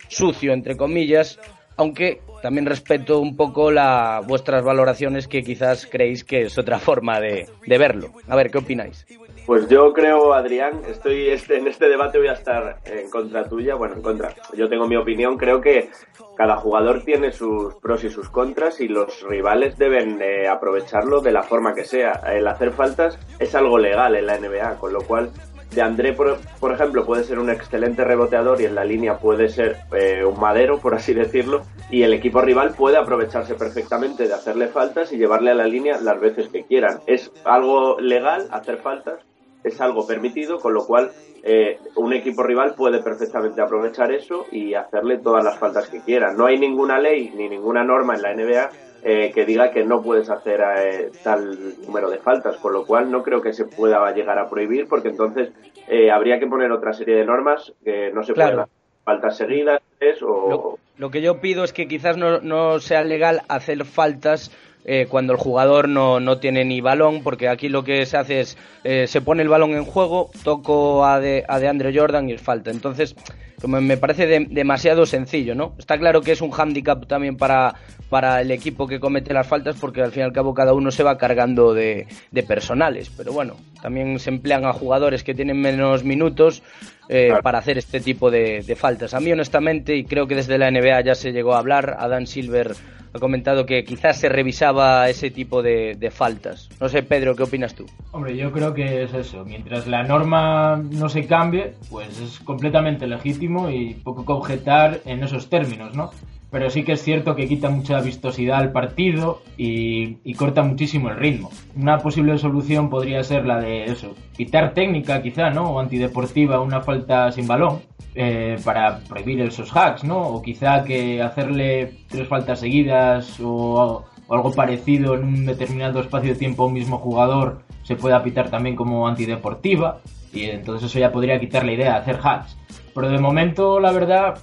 sucio, entre comillas, aunque también respeto un poco la, vuestras valoraciones que quizás creéis que es otra forma de, de verlo. A ver, ¿qué opináis? Pues yo creo, Adrián, estoy este, en este debate voy a estar en contra tuya, bueno, en contra. Yo tengo mi opinión, creo que cada jugador tiene sus pros y sus contras y los rivales deben eh, aprovecharlo de la forma que sea. El hacer faltas es algo legal en la NBA, con lo cual de André, por, ejemplo, puede ser un excelente reboteador y en la línea puede ser eh, un madero, por así decirlo, y el equipo rival puede aprovecharse perfectamente de hacerle faltas y llevarle a la línea las veces que quieran. Es algo legal hacer faltas, es algo permitido, con lo cual eh, un equipo rival puede perfectamente aprovechar eso y hacerle todas las faltas que quiera. No hay ninguna ley ni ninguna norma en la NBA eh, que diga que no puedes hacer eh, tal número de faltas, con lo cual no creo que se pueda llegar a prohibir, porque entonces eh, habría que poner otra serie de normas que no se Claro. pueden faltas seguidas o Lo, lo que yo pido es que quizás no, no sea legal hacer faltas eh, cuando el jugador no, no tiene ni balón, porque aquí lo que se hace es, eh, se pone el balón en juego, toco a de, a de Andre Jordan y es falta. Entonces, como me parece de- demasiado sencillo, ¿no? Está claro que es un hándicap también para, para el equipo que comete las faltas, porque al fin y al cabo cada uno se va cargando de, de personales. Pero bueno, también se emplean a jugadores que tienen menos minutos eh, Claro. para hacer este tipo de, de faltas. A mí, honestamente, y creo que desde la NBA ya se llegó a hablar, Adam Silver ha comentado que quizás se revisaba ese tipo de, de faltas. No sé, Pedro, ¿qué opinas tú? Hombre, yo creo que es eso. Mientras la norma no se cambie, pues es completamente legítimo y poco que objetar en esos términos, ¿no? Pero sí que es cierto que quita mucha vistosidad al partido y, corta muchísimo el ritmo. Una posible solución podría ser la de eso, quitar técnica quizá, ¿no? O antideportiva, una falta sin balón, eh, para prohibir esos hacks, ¿no? O quizá que hacerle tres faltas seguidas o, o algo parecido en un determinado espacio de tiempo a un mismo jugador se pueda pitar también como antideportiva y entonces eso ya podría quitar la idea de hacer hacks. Pero de momento, la verdad,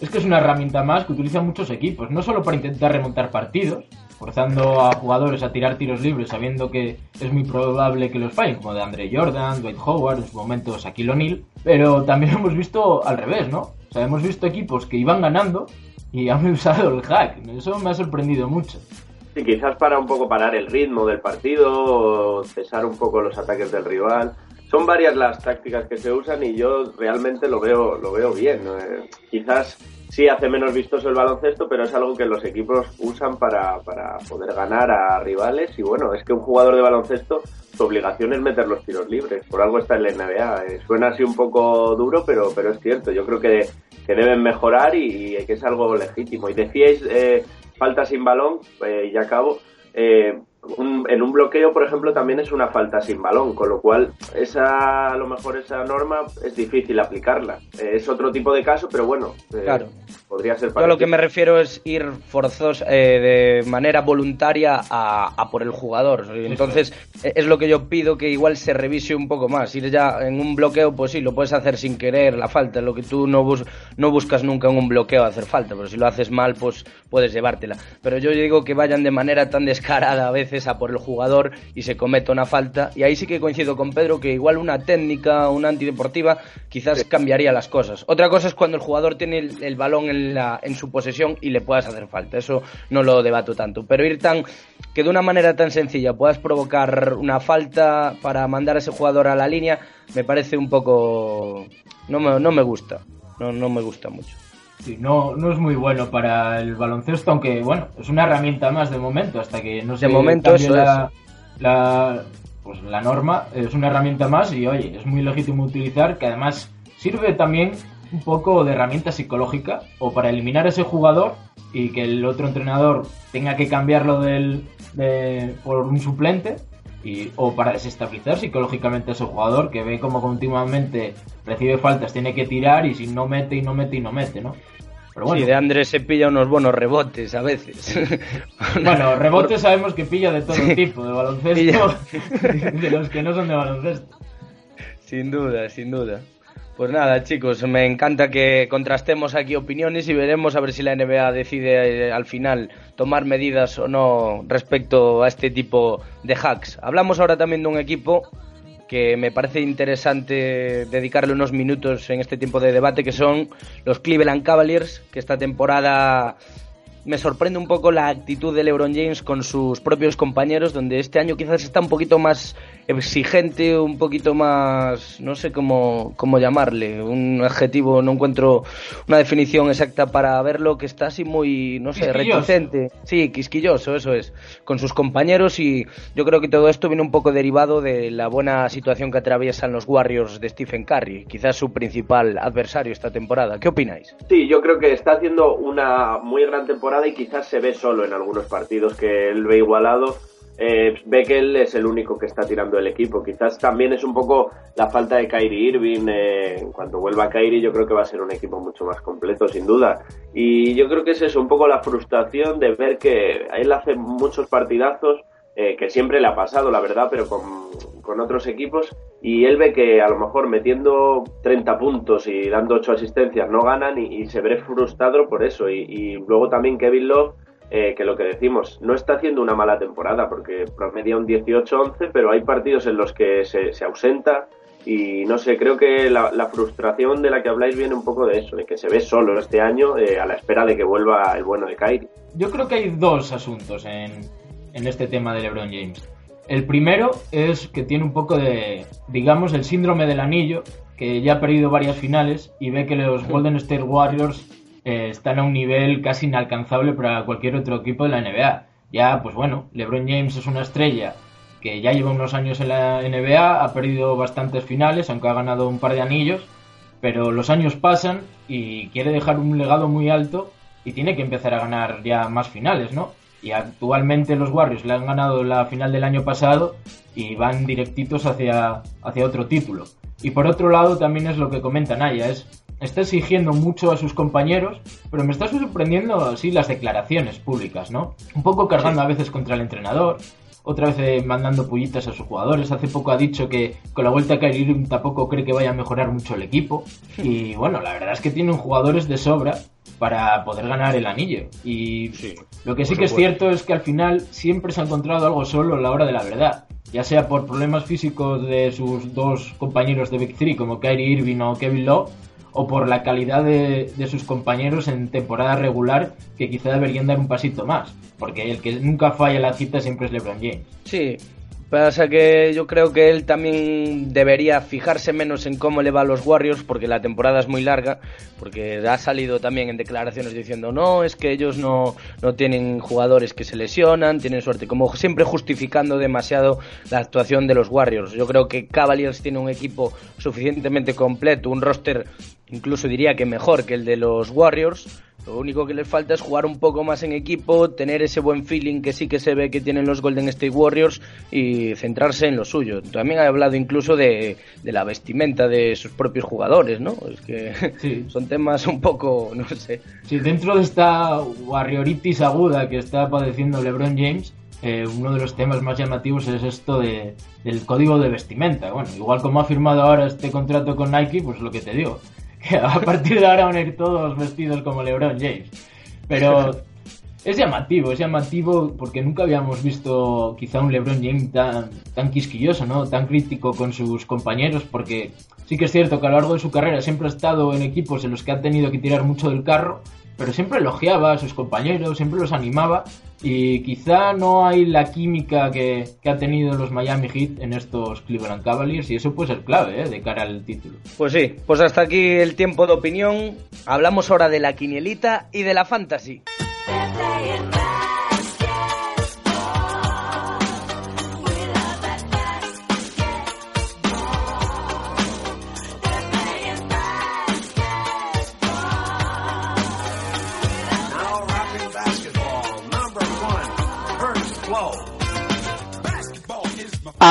es que es una herramienta más que utilizan muchos equipos, no solo para intentar remontar partidos, forzando a jugadores a tirar tiros libres sabiendo que es muy probable que los fallen, como de Andre Jordan, Dwight Howard, en su momento Shaquille O'Neal, pero también [LAUGHS] hemos visto al revés, ¿no? O sea, hemos visto equipos que iban ganando y han [LAUGHS] usado el hack, eso me ha sorprendido mucho. Sí, quizás para un poco parar el ritmo del partido, cesar un poco los ataques del rival. Son varias las tácticas que se usan y yo realmente lo veo, lo veo bien. Eh, quizás sí hace menos vistoso el baloncesto, pero es algo que los equipos usan para, para poder ganar a rivales. Y bueno, es que un jugador de baloncesto, su obligación es meter los tiros libres. Por algo está en la NBA. Eh, suena así un poco duro, pero, pero es cierto. Yo creo que, que deben mejorar y, y que es algo legítimo. Y decíais eh, falta sin balón, eh, y acabo. Eh, un- en un bloqueo, por ejemplo, también es una falta sin balón, con lo cual esa a lo mejor esa norma es difícil aplicarla. Eh, es otro tipo de caso, pero bueno, eh, Claro. podría ser Yo a lo que me refiero es ir forzos eh, de manera voluntaria a, a por el jugador. Entonces, eh, es lo que yo pido que igual se revise un poco más. Ir ya en un bloqueo, pues sí, lo puedes hacer sin querer, la falta. Lo que tú no, bus- no buscas nunca en un bloqueo hacer falta, pero si lo haces mal, pues puedes llevártela. Pero yo digo que vayan de manera tan descarada a veces por el jugador y se cometa una falta. Y ahí sí que coincido con Pedro que igual una técnica, una antideportiva, quizás cambiaría las cosas. Otra cosa es cuando el jugador tiene el, el balón en, la, en su posesión y le puedas hacer falta. Eso no lo debato tanto. Pero ir tan que de una manera tan sencilla puedas provocar una falta para mandar a ese jugador a la línea, me parece un poco... No me, no me gusta. No, no me gusta mucho. Sí, no, no es muy bueno para el baloncesto, aunque bueno, es una herramienta más de momento, hasta que no se De momento eso la, la, pues, la norma, es una herramienta más y oye, es muy legítimo utilizar, que además sirve también un poco de herramienta psicológica o para eliminar a ese jugador y que el otro entrenador tenga que cambiarlo del, de- por un suplente y, o para desestabilizar psicológicamente a ese jugador que ve como continuamente recibe faltas, tiene que tirar y si no mete y no mete y no mete, ¿no? Pero bueno, Sí, de Andrés se pilla unos buenos rebotes a veces. [LAUGHS] bueno, rebotes sabemos que pilla de todo tipo, de baloncesto, [LAUGHS] de los que no son de baloncesto. Sin duda, sin duda. Pues nada, chicos, me encanta que contrastemos aquí opiniones y veremos a ver si la NBA decide eh, al final tomar medidas o no respecto a este tipo de hacks. Hablamos ahora también de un equipo que me parece interesante dedicarle unos minutos en este tiempo de debate, que son los Cleveland Cavaliers, que esta temporada me sorprende un poco la actitud de LeBron James con sus propios compañeros, donde este año quizás está un poquito más exigente, un poquito más, no sé cómo, cómo llamarle, un adjetivo, no encuentro una definición exacta para verlo, que está así muy, no sé, reticente. Sí, quisquilloso, eso es, con sus compañeros y yo creo que todo esto viene un poco derivado de la buena situación que atraviesan los Warriors de Stephen Curry, quizás su principal adversario esta temporada. ¿Qué opináis? Sí, yo creo que está haciendo una muy gran temporada y quizás se ve solo en algunos partidos que él ve igualado eh, él es el único que está tirando el equipo. Quizás también es un poco la falta de Kyrie Irving. Eh, en cuanto vuelva Kyrie, yo creo que va a ser un equipo mucho más completo, sin duda. Y yo creo que es eso, un poco la frustración de ver que él hace muchos partidazos, eh, que siempre le ha pasado, la verdad, pero con, otros equipos. Y él ve que a lo mejor metiendo 30 puntos y dando 8 asistencias no ganan y, se ve frustrado por eso. Y, y luego también Kevin Love eh, que lo que decimos, no está haciendo una mala temporada porque promedia un 18-11, pero hay partidos en los que se, se ausenta y no sé, creo que la, frustración de la que habláis viene un poco de eso, de que se ve solo este año eh, a la espera de que vuelva el bueno de Kyrie. Yo creo que hay dos asuntos en, en este tema de LeBron James. El primero es que tiene un poco de, digamos, el síndrome del anillo, que ya ha perdido varias finales y ve que los Golden State Warriors están a un nivel casi inalcanzable para cualquier otro equipo de la NBA. Ya, pues bueno, LeBron James es una estrella que ya lleva unos años en la NBA, ha perdido bastantes finales, aunque ha ganado un par de anillos, pero los años pasan y quiere dejar un legado muy alto y tiene que empezar a ganar ya más finales, ¿no? Y actualmente los Warriors le han ganado la final del año pasado y van directitos hacia, hacia otro título. Y por otro lado también es lo que comenta Naya, es está exigiendo mucho a sus compañeros, pero me está sorprendiendo así las declaraciones públicas, ¿no? Un poco cargando a veces contra el entrenador, otra vez eh, mandando pullitas a sus jugadores. Hace poco ha dicho que con la vuelta a Kyrie tampoco cree que vaya a mejorar mucho el equipo. Y bueno, la verdad es que tienen jugadores de sobra para poder ganar el anillo. Y lo que sí que es cierto es que al final siempre se ha encontrado algo solo a la hora de la verdad. Ya sea por problemas físicos de sus dos compañeros de Big Three, como Kyrie Irving o Kevin Love, o por la calidad de, sus compañeros en temporada regular que quizá deberían dar un pasito más, porque el que nunca falla la cita siempre es LeBron James. Sí, Pasa que yo creo que él también debería fijarse menos en cómo le va a los Warriors, porque la temporada es muy larga, porque ha salido también en declaraciones diciendo, no, es que ellos no, no tienen jugadores que se lesionan, tienen suerte, como siempre justificando demasiado la actuación de los Warriors. Yo creo que Cavaliers tiene un equipo suficientemente completo, un roster incluso diría que mejor que el de los Warriors lo único que les falta es jugar un poco más en equipo, tener ese buen feeling que sí que se ve que tienen los Golden State Warriors y centrarse en lo suyo. También ha hablado incluso de, la vestimenta de sus propios jugadores, ¿no? Es que [LAUGHS] son temas un poco, no sé. Sí, dentro de esta warrioritis aguda que está padeciendo LeBron James, eh, uno de los temas más llamativos es esto de, del código de vestimenta. Bueno, igual como ha firmado ahora este contrato con Nike, pues lo que te digo, que [LAUGHS] a partir de ahora van a ir todos vestidos como LeBron James. Pero es llamativo, es llamativo porque nunca habíamos visto quizá un LeBron James tan, tan quisquilloso, ¿no? Tan crítico con sus compañeros, porque sí que es cierto que a lo largo de su carrera siempre ha estado en equipos en los que ha tenido que tirar mucho del carro, pero siempre elogiaba a sus compañeros, siempre los animaba y quizá no hay la química que, ha tenido los Miami Heat en estos Cleveland Cavaliers y eso puede ser clave ¿eh? de cara al título. Pues sí, pues hasta aquí el tiempo de opinión. Hablamos ahora de la quinielita y de la fantasy.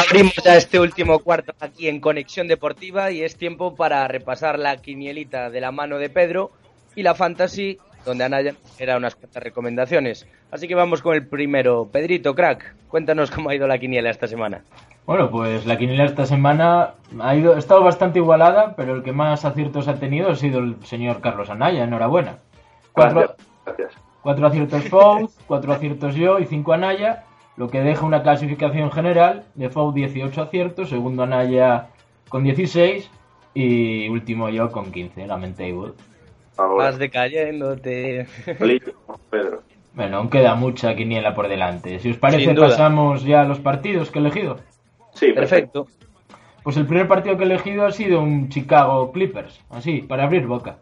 Abrimos ya este último cuarto aquí en Conexión Deportiva y es tiempo para repasar la quinielita de la mano de Pedro y la fantasy donde Anaya era unas cuantas recomendaciones. Así que vamos con el primero. Pedrito, crack, cuéntanos cómo ha ido la quiniela esta semana. Bueno, pues la quiniela esta semana ha, ido, ha estado bastante igualada, pero el que más aciertos ha tenido ha sido el señor Carlos Anaya. Enhorabuena. Cuatro, Gracias. cuatro aciertos Fouz, cuatro aciertos yo y cinco Anaya lo que deja una clasificación general de FOU 18 aciertos, segundo Anaya con 16 y último yo con 15, Lamentable. Vas decayéndote. Pedro. Bueno, aún queda mucha quiniela por delante. Si os parece, pasamos ya a los partidos que he elegido. Sí, perfecto. Pues el primer partido que he elegido ha sido un Chicago Clippers, así, para abrir boca.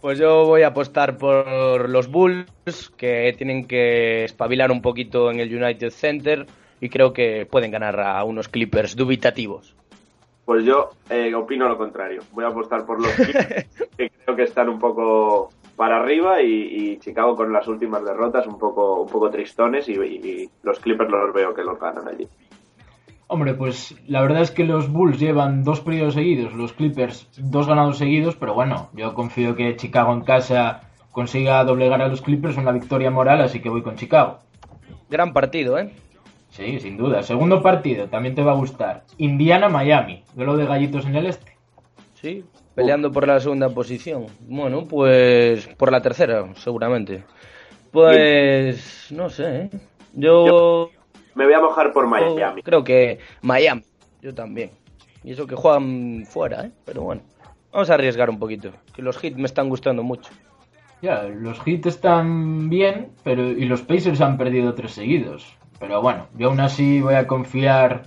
Pues yo voy a apostar por los Bulls, que tienen que espabilar un poquito en el United Center y creo que pueden ganar a unos Clippers dubitativos. Pues yo eh, opino lo contrario. Voy a apostar por los Clippers, [LAUGHS] que creo que están un poco para arriba y, Chicago con las últimas derrotas un poco, un poco tristones y, los Clippers los veo que los ganan allí. Hombre, pues la verdad es que los Bulls llevan dos periodos seguidos, los Clippers dos ganados seguidos, pero bueno, yo confío que Chicago en casa consiga doblegar a los Clippers una victoria moral, así que voy con Chicago. Gran partido, ¿eh? Sí, sin duda. Segundo partido, también te va a gustar. Indiana-Miami, lo de gallitos en el este. Sí, peleando por la segunda posición. Bueno, pues por la tercera, seguramente. Pues no sé, ¿eh? Yo... me voy a mojar por Miami. Creo que Miami, yo también. Y eso que juegan fuera, ¿eh? Pero bueno, vamos a arriesgar un poquito, que los hits me están gustando mucho. Ya, los hits están bien, pero y los Pacers han perdido tres seguidos. Pero bueno, yo aún así voy a confiar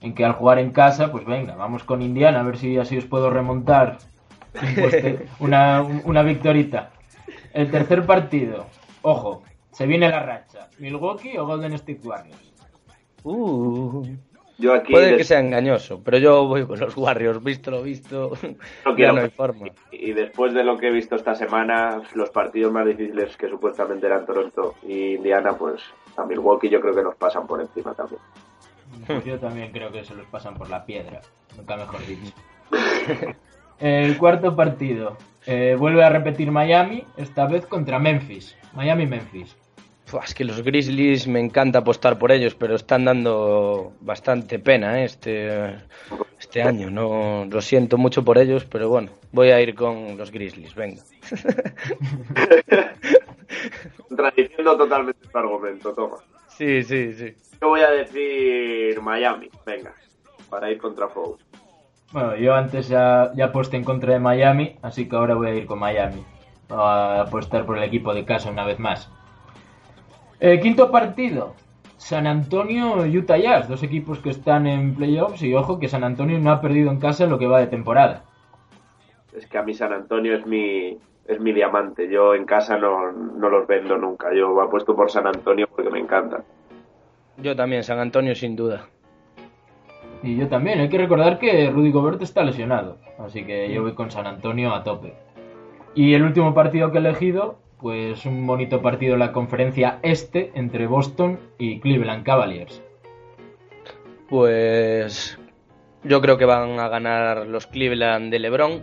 en que al jugar en casa, pues venga, vamos con Indiana a ver si así os puedo remontar [LAUGHS] una, una victorita. El tercer partido, ojo, se viene la racha. ¿Milwaukee o Golden State Warriors? Uh, yo aquí puede que sea engañoso, pero yo voy con los Warriors, visto lo visto, no, [LAUGHS] ya no hay forma. Y después de lo que he visto esta semana, los partidos más difíciles que supuestamente eran Toronto y Indiana, pues a Milwaukee yo creo que nos pasan por encima también. Yo también creo que se los pasan por la piedra, nunca mejor dicho. [LAUGHS] El cuarto partido. Eh, vuelve a repetir Miami, esta vez contra Memphis. Miami-Memphis. Es que los Grizzlies me encanta apostar por ellos, pero están dando bastante pena ¿eh? este, este año. No lo siento mucho por ellos, pero bueno, voy a ir con los Grizzlies. Venga. [LAUGHS] Contradiciendo totalmente tu argumento, toma. Sí, sí, sí. Yo voy a decir Miami, venga, para ir contra Foul. Bueno, yo antes ya, ya aposté en contra de Miami, así que ahora voy a ir con Miami. a apostar por el equipo de casa una vez más. Eh, quinto partido. San Antonio Utah Jazz, dos equipos que están en playoffs y ojo que San Antonio no ha perdido en casa en lo que va de temporada. Es que a mí San Antonio es mi, es mi diamante. Yo en casa no, no los vendo nunca. Yo apuesto por San Antonio porque me encanta. Yo también, San Antonio sin duda. Y yo también, hay que recordar que Rudy Gobert está lesionado, así que yo voy con San Antonio a tope. Y el último partido que he elegido, pues un bonito partido en la conferencia este entre Boston y Cleveland Cavaliers. Pues yo creo que van a ganar los Cleveland de LeBron,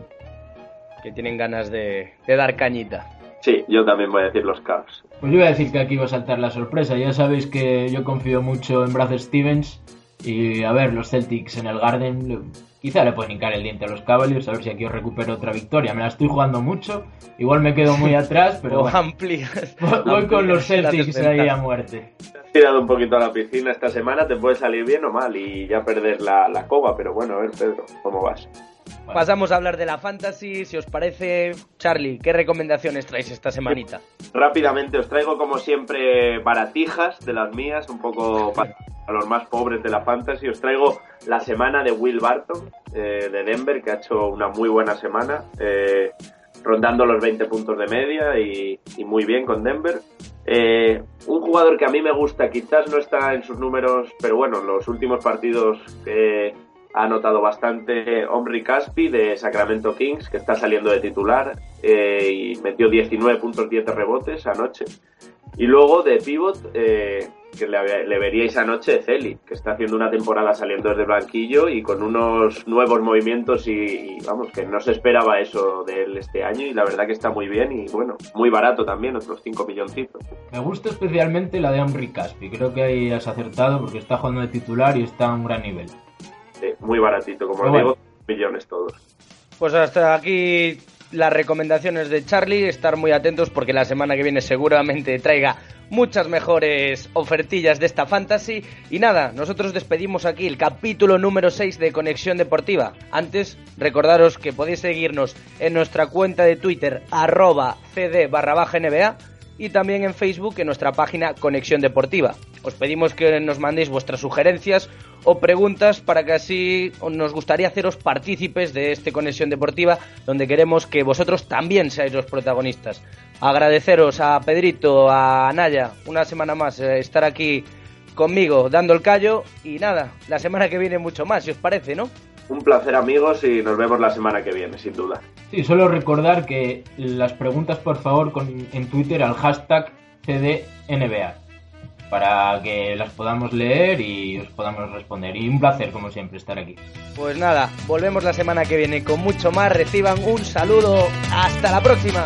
que tienen ganas de, dar cañita. Sí, yo también voy a decir los Cavs. Pues yo voy a decir que aquí va a saltar la sorpresa. Ya sabéis que yo confío mucho en Brad Stevens y a ver, los Celtics en el Garden, quizá le pueden hincar el diente a los Cavaliers, a ver si aquí os recupero otra victoria. Me la estoy jugando mucho, igual me quedo muy [LAUGHS] atrás, pero bueno, voy, con los Celtics ahí a muerte. Te has tirado un poquito a la piscina esta semana, te puede salir bien o mal y ya perder la, la coba, pero bueno, a ver, Pedro, ¿cómo vas? Pasamos a hablar de la fantasy. Si os parece, Charlie, ¿qué recomendaciones traéis esta semanita? Rápidamente, os traigo como siempre baratijas de las mías, un poco a los más pobres de la fantasy. Os traigo la semana de Will Barton eh, de Denver, que ha hecho una muy buena semana, eh, rondando los 20 puntos de media y, muy bien con Denver. Eh, un jugador que a mí me gusta, quizás no está en sus números, pero bueno, los últimos partidos ha anotado bastante Omri Caspi de Sacramento Kings, que está saliendo de titular y metió 19 puntos, 10 rebotes anoche. Y luego de pivot, eh, que le, veríais anoche Celi, que está haciendo una temporada saliendo desde el banquillo y con unos nuevos movimientos y, vamos, que no se esperaba eso de él este año y la verdad que está muy bien y bueno, muy barato también, otros 5 milloncitos. Me gusta especialmente la de Henry Caspi, creo que ahí has acertado porque está jugando de titular y está a un gran nivel. Sí, muy baratito, como lo digo, millones todos. Pues hasta aquí las recomendaciones de Charlie, estar muy atentos porque la semana que viene seguramente traiga muchas mejores ofertillas de esta fantasy. Y nada, nosotros despedimos aquí el capítulo número 6 de Conexión Deportiva. Antes, recordaros que podéis seguirnos en nuestra cuenta de Twitter, arroba cd barra NBA. Y también en Facebook en nuestra página Conexión Deportiva. Os pedimos que nos mandéis vuestras sugerencias o preguntas para que así nos gustaría haceros partícipes de este Conexión Deportiva donde queremos que vosotros también seáis los protagonistas. Agradeceros a Pedrito, a Naya, una semana más eh, estar aquí conmigo dando el callo y nada, la semana que viene mucho más, si os parece, ¿no? Un placer amigos y nos vemos la semana que viene, sin duda. Sí, solo recordar que las preguntas por favor en Twitter al hashtag CDNBA para que las podamos leer y os podamos responder. Y un placer, como siempre, estar aquí. Pues nada, volvemos la semana que viene con mucho más. Reciban un saludo. Hasta la próxima.